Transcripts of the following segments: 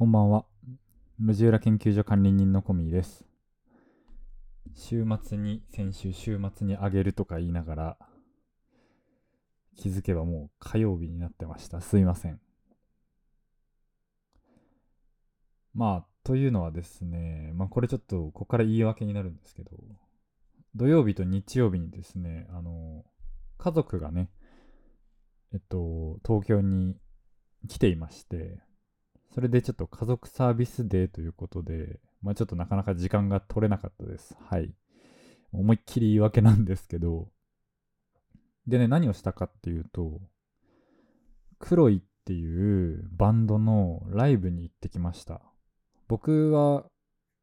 こんばんは。路地裏研究所管理人のコミーです。週末に、先週週末にあげるとか言いながら、気づけばもう火曜日になってました。すいません。まあ、というのはですね、まあこれちょっとここから言い訳になるんですけど、土曜日と日曜日にですね、あの、家族がね、えっと、東京に来ていまして、それでちょっと家族サービスデーということで、まあちょっとなかなか時間が取れなかったです。はい。思いっきり言い訳なんですけど、でね、何をしたかっていうと、クロイっていうバンドのライブに行ってきました。僕は、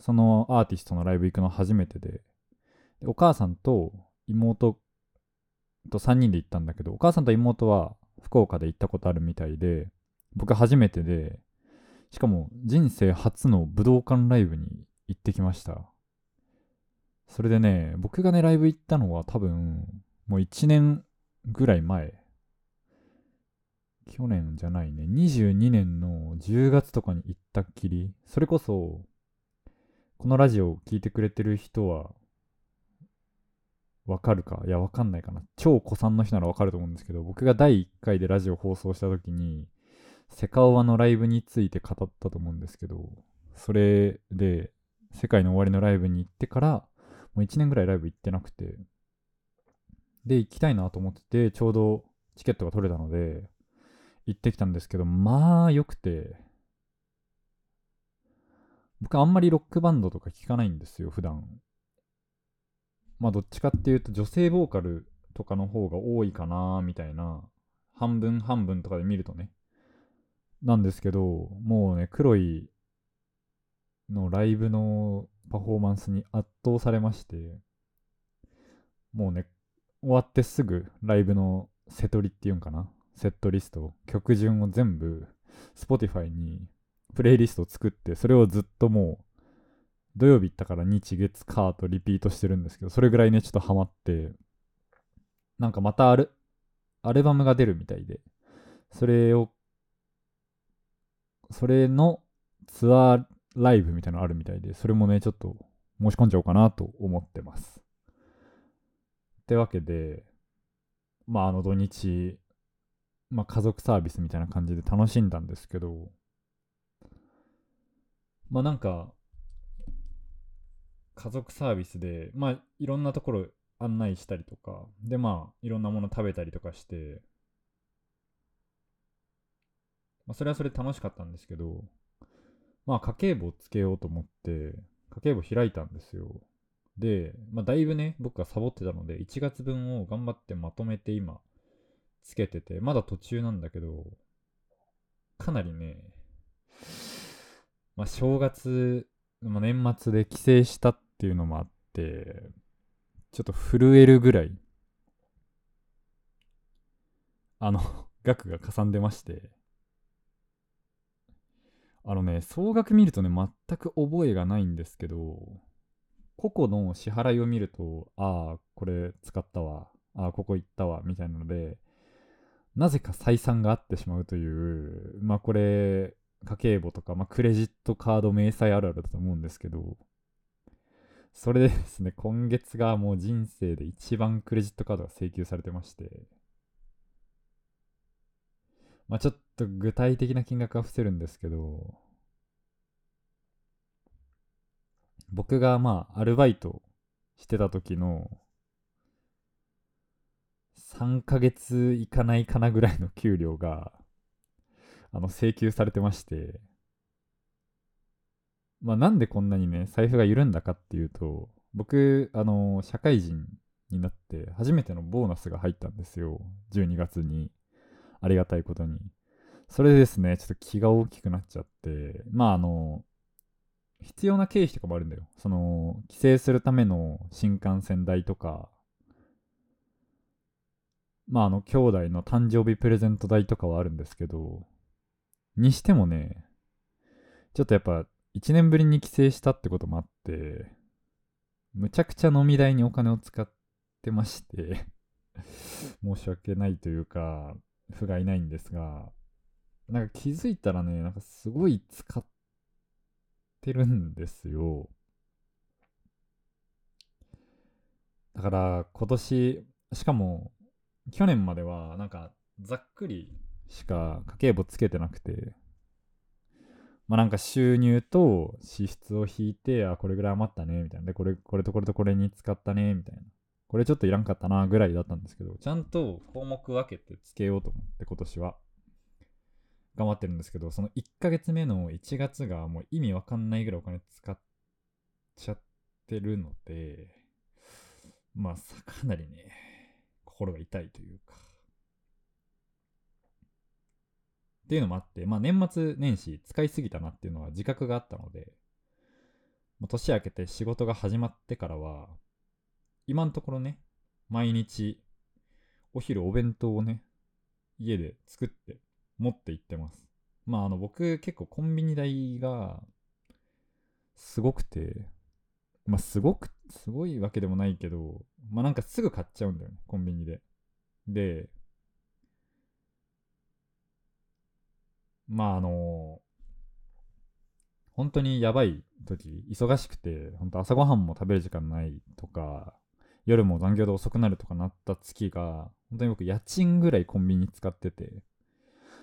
そのアーティストのライブ行くの初めてで、でお母さんと妹と3人で行ったんだけど、お母さんと妹は福岡で行ったことあるみたいで、僕初めてで、しかも人生初の武道館ライブに行ってきました。それでね、僕がね、ライブ行ったのは多分、もう1年ぐらい前。去年じゃないね。22年の10月とかに行ったっきり。それこそ、このラジオを聞いてくれてる人は、わかるか？いや、わかんないかな。超古参の人ならわかると思うんですけど、僕が第1回でラジオ放送した時に、セカオワのライブについて語ったと思うんですけど、それで、世界の終わりのライブに行ってから、もう1年ぐらいライブ行ってなくて、で、行きたいなと思ってて、ちょうどチケットが取れたので、行ってきたんですけど、まあ良くて、僕あんまりロックバンドとか聞かないんですよ、普段。まあどっちかっていうと女性ボーカルとかの方が多いかなみたいな、半分半分とかで見るとね。なんですけど、もうね、黒いのライブのパフォーマンスに圧倒されまして、もうね、終わってすぐライブのセトリっていうんかなセットリスト、曲順を全部 Spotify にプレイリストを作って、それをずっともう土曜日行ったから日月火とリピートしてるんですけど、それぐらいね、ちょっとハマって、なんかまたアルアルバムが出るみたいで、それをそれのツアーライブみたいなのあるみたいで、それもね、ちょっと申し込んじゃおうかなと思ってます。ってわけで、まああの土日、まあ家族サービスみたいな感じで楽しんだんですけど、まあなんか、家族サービスで、まあいろんなところ案内したりとか、でまあいろんなもの食べたりとかして、まあ、それはそれ楽しかったんですけど、まあ、家計簿をつけようと思って、家計簿開いたんですよ。で、まあ、だいぶね、僕がサボってたので、1月分を頑張ってまとめて今、つけてて、まだ途中なんだけど、かなりね、まあ、正月、まあ、年末で帰省したっていうのもあって、ちょっと震えるぐらい、あの、額がかさんでまして、あのね、総額見るとね、全く覚えがないんですけど、個々の支払いを見ると、ああ、これ使ったわ、ああ、ここ行ったわ、みたいなので、なぜか採算が合ってしまうという、まあこれ、家計簿とか、まあクレジットカード明細あるあるだと思うんですけど、それでですね、今月がもう人生で一番クレジットカードが請求されてまして、まあちょっと具体的な金額は伏せるんですけど、僕がまあアルバイトしてた時の3ヶ月いかないかなぐらいの給料があの請求されてまして、まあなんでこんなにね財布が緩んだかっていうと、僕あの社会人になって初めてのボーナスが入ったんですよ。12月に。ありがたいことに。それでですね、ちょっと気が大きくなっちゃって、まああの、必要な経費とかもあるんだよ。その、帰省するための新幹線代とか、まああの、兄弟の誕生日プレゼント代とかはあるんですけど、にしてもね、ちょっとやっぱ、1年ぶりに帰省したってこともあって、むちゃくちゃ飲み代にお金を使ってまして、申し訳ないというか、不甲斐ないんですが、なんか気づいたらね、なんかすごい使っってるんですよ。だから今年、しかも去年まではなんかざっくりしか家計簿つけてなくて、まあなんか収入と支出を引いて、あ、これぐらい余ったね、みたいな。で、これ、これとこれとこれに使ったね、みたいな。これちょっといらんかったな、ぐらいだったんですけど、ちゃんと項目分けてつけようと思って今年は。頑張ってるんですけど、その1ヶ月目の1月がもう意味わかんないぐらいお金使っちゃってるので、まあ、かなりね、心が痛いというか。っていうのもあって、まあ年末年始使いすぎたなっていうのは自覚があったので、年明けて仕事が始まってからは、今のところね、毎日お昼お弁当をね、家で作って持って行ってます。まああの僕結構コンビニ代がすごくて、まあすごく、すごいわけでもないけど、まあなんかすぐ買っちゃうんだよね、コンビニで。で、まああの本当にやばい時、忙しくて、本当朝ごはんも食べる時間ないとか、夜も残業で遅くなるとかなった月が、本当に僕家賃ぐらいコンビニ使ってて、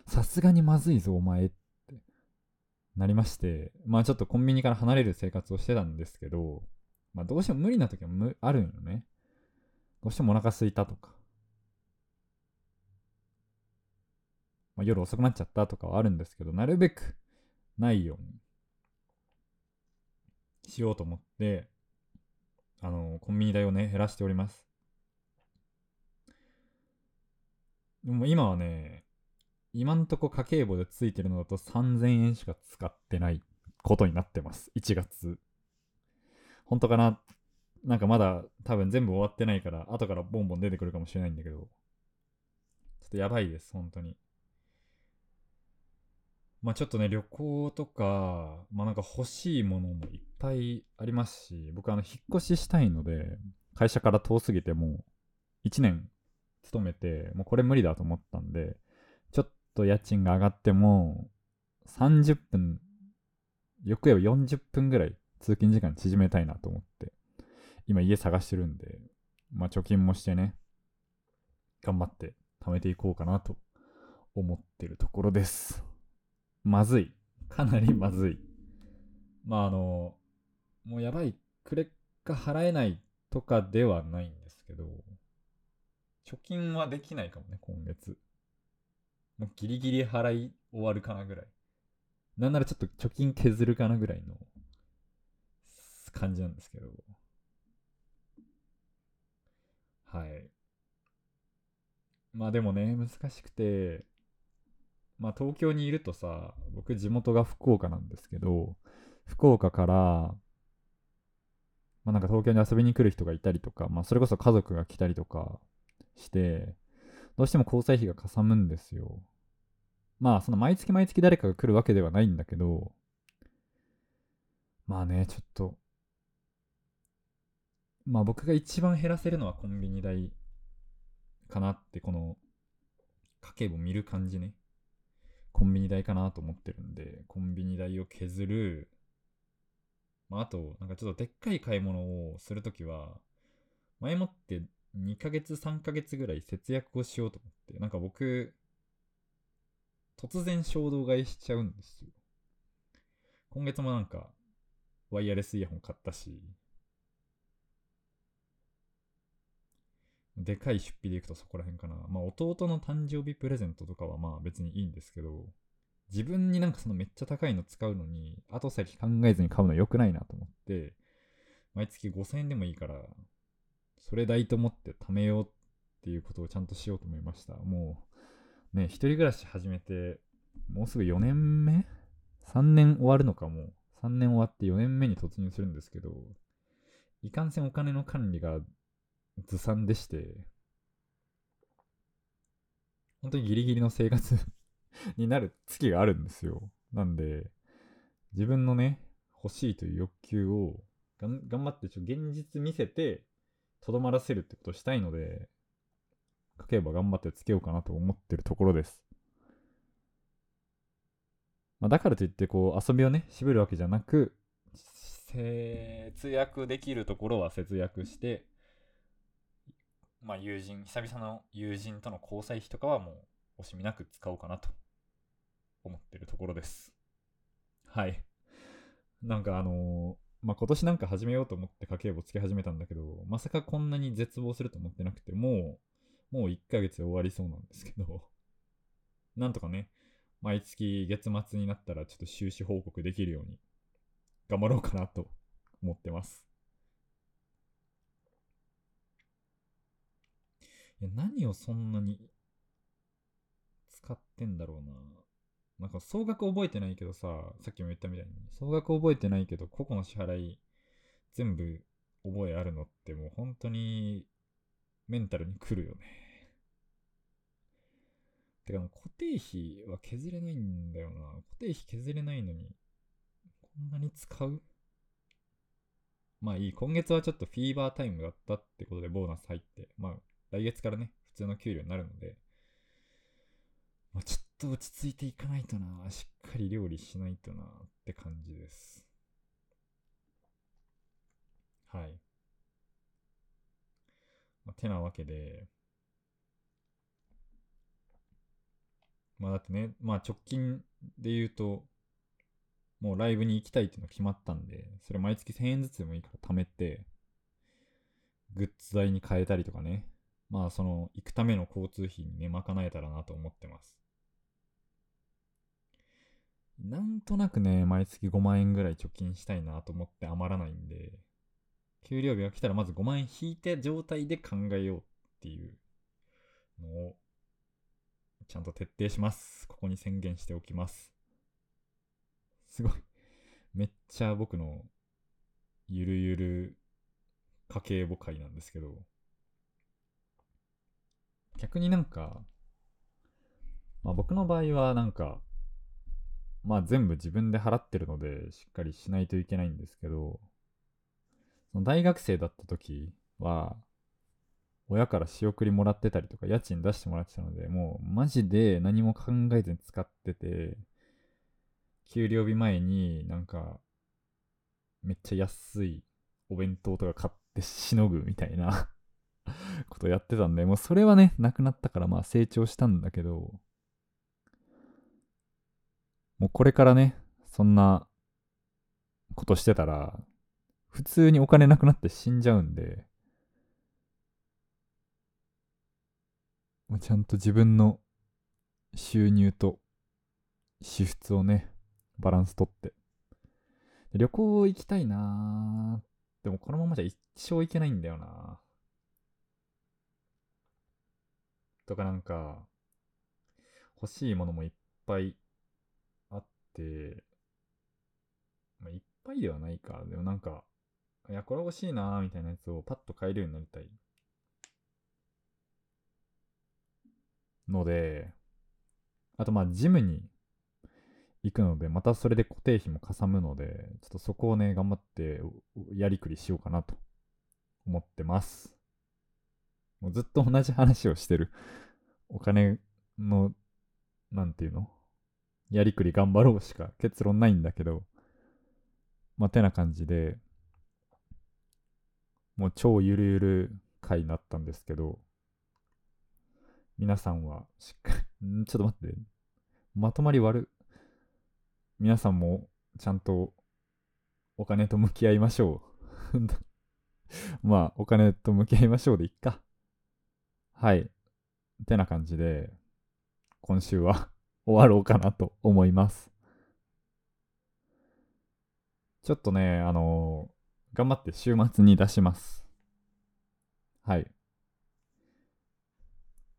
さすがにまずいぞお前ってなりまして、まあちょっとコンビニから離れる生活をしてたんですけど、まあどうしても無理な時はあるよね。どうしてもお腹すいたとか、まあ、夜遅くなっちゃったとかはあるんですけど、なるべくないようにしようと思って、あの、コンビニ代をね、減らしております。でも今はね、今んとこ家計簿でついてるのだと3000円しか使ってないことになってます。1月。本当かな？なんかまだ多分全部終わってないから、後からボンボン出てくるかもしれないんだけど、ちょっとやばいです、本当に。まあちょっとね、旅行とか、まあなんか欲しいものもいっぱいありますし、僕あの、引っ越ししたいので、会社から遠すぎてもう1年勤めて、もうこれ無理だと思ったんで、ちょっと家賃が上がっても、30分、よく言えば40分ぐらい通勤時間縮めたいなと思って、今家探してるんで、まあ貯金もしてね、頑張って貯めていこうかなと思ってるところです。まずい。かなりまずい。まああの、もうやばい、クレカ払えないとかではないんですけど、貯金はできないかもね、今月。もうギリギリ払い終わるかなぐらい。なんならちょっと貯金削るかなぐらいの感じなんですけど。はい。まあでもね、難しくて、まあ東京にいるとさ、僕地元が福岡なんですけど、福岡から、まあなんか東京に遊びに来る人がいたりとか、まあそれこそ家族が来たりとかして、どうしても交際費がかさむんですよ。まあその毎月毎月誰かが来るわけではないんだけど、まあね、ちょっと、まあ僕が一番減らせるのはコンビニ代かなって、この家計簿見る感じね。コンビニ代かなと思ってるんで、コンビニ代を削る。まあ、あと、なんかちょっとでっかい買い物をするときは、前もって2ヶ月3ヶ月ぐらい節約をしようと思って、なんか僕、突然衝動買いしちゃうんですよ。今月もなんか、ワイヤレスイヤホン買ったし、でかい出費でいくとそこら辺かな。まあ弟の誕生日プレゼントとかはまあ別にいいんですけど、自分になんかそのめっちゃ高いの使うのに、後先考えずに買うの良くないなと思って、毎月5000円でもいいから、それ代と思って貯めようっていうことをちゃんとしようと思いました。もう、ね、一人暮らし始めて、もうすぐ4年目 ?3 年終わるのかも。3年終わって4年目に突入するんですけど、いかんせんお金の管理がずさんでして、本当にギリギリの生活 になる月があるんですよ。なんで、自分のね、欲しいという欲求をがん頑張ってちょ現実見せて、とどまらせるってことをしたいので、書けば頑張ってつけようかなと思ってるところです。まあ、だからといって、こう、遊びをね、渋るわけじゃなく、節約できるところは節約して、まあ友人、久々の友人との交際費とかはもう惜しみなく使おうかなと思ってるところです。はい。なんかあのー、まあ、今年なんか始めようと思って家計簿つけ始めたんだけど、まさかこんなに絶望すると思ってなくて、もう、もう1ヶ月で終わりそうなんですけど、なんとかね、毎月月末になったらちょっと収支報告できるように頑張ろうかなと思ってます。いや何をそんなに使ってんだろうな。なんか総額覚えてないけどさ、さっきも言ったみたいに、総額覚えてないけど、個々の支払い全部覚えあるのってもう本当にメンタルにくるよね。てか、固定費は削れないんだよな。固定費削れないのに、こんなに使う？まあいい。今月はちょっとフィーバータイムだったってことでボーナス入って、まあ来月からね、普通の給料になるので、まあ、ちょっと落ち着いていかないとな。しっかり料理しないとなって感じです。はい。まあ、てなわけで、まあだってね、まあ直近で言うと、もうライブに行きたいっていうのが決まったんで、それ毎月1000円ずつでもいいから貯めて、グッズ代に変えたりとかね、まあその行くための交通費にね、賄えたらなと思ってます。なんとなくね、毎月5万円ぐらい貯金したいなと思って余らないんで、給料日が来たらまず5万円引いて状態で考えようっていうのを、ちゃんと徹底します。ここに宣言しておきます。すごい。めっちゃ僕のゆるゆる家計簿会なんですけど、逆になんか、まあ僕の場合はなんか、まあ全部自分で払ってるので、しっかりしないといけないんですけど、その大学生だった時は、親から仕送りもらってたりとか、家賃出してもらってたので、もうマジで何も考えずに使ってて、給料日前になんか、めっちゃ安いお弁当とか買ってしのぐみたいな。ことやってたんで、もうそれはね、なくなったからまあ成長したんだけど、もうこれからね、そんなことしてたら、普通にお金なくなって死んじゃうんで、もうちゃんと自分の収入と支出をね、バランスとって。旅行行きたいなでもこのままじゃ一生行けないんだよなとかなんか、欲しいものもいっぱいあって、まあ、いっぱいではないか。でもなんか、いや、これ欲しいなーみたいなやつをパッと買えるようになりたい。ので、あとまあ、ジムに行くので、またそれで固定費もかさむので、ちょっとそこをね、頑張ってやりくりしようかなと思ってます。もうずっと同じ話をしてる。お金の、なんていうの？やりくり頑張ろうしか結論ないんだけど、まあ、てな感じで、もう超ゆるゆる回になったんですけど、皆さんはしっかり、ちょっと待って、まとまり悪。皆さんもちゃんとお金と向き合いましょう。まあ、お金と向き合いましょうでいっか。はい。てな感じで、今週は 終わろうかなと思います。ちょっとね、あのー、頑張って週末に出します。はい。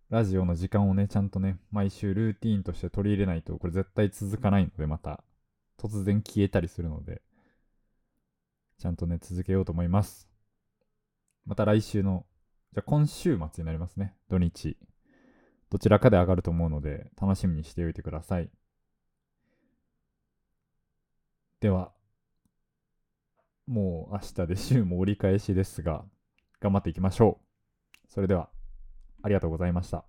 ラジオの時間をね、ちゃんとね、毎週ルーティーンとして取り入れないと、これ絶対続かないので、また、突然消えたりするので、ちゃんとね、続けようと思います。また来週の、じゃあ今週末になりますね、土日。どちらかで上がると思うので、楽しみにしておいてください。では、もう明日で週も折り返しですが、頑張っていきましょう。それでは、ありがとうございました。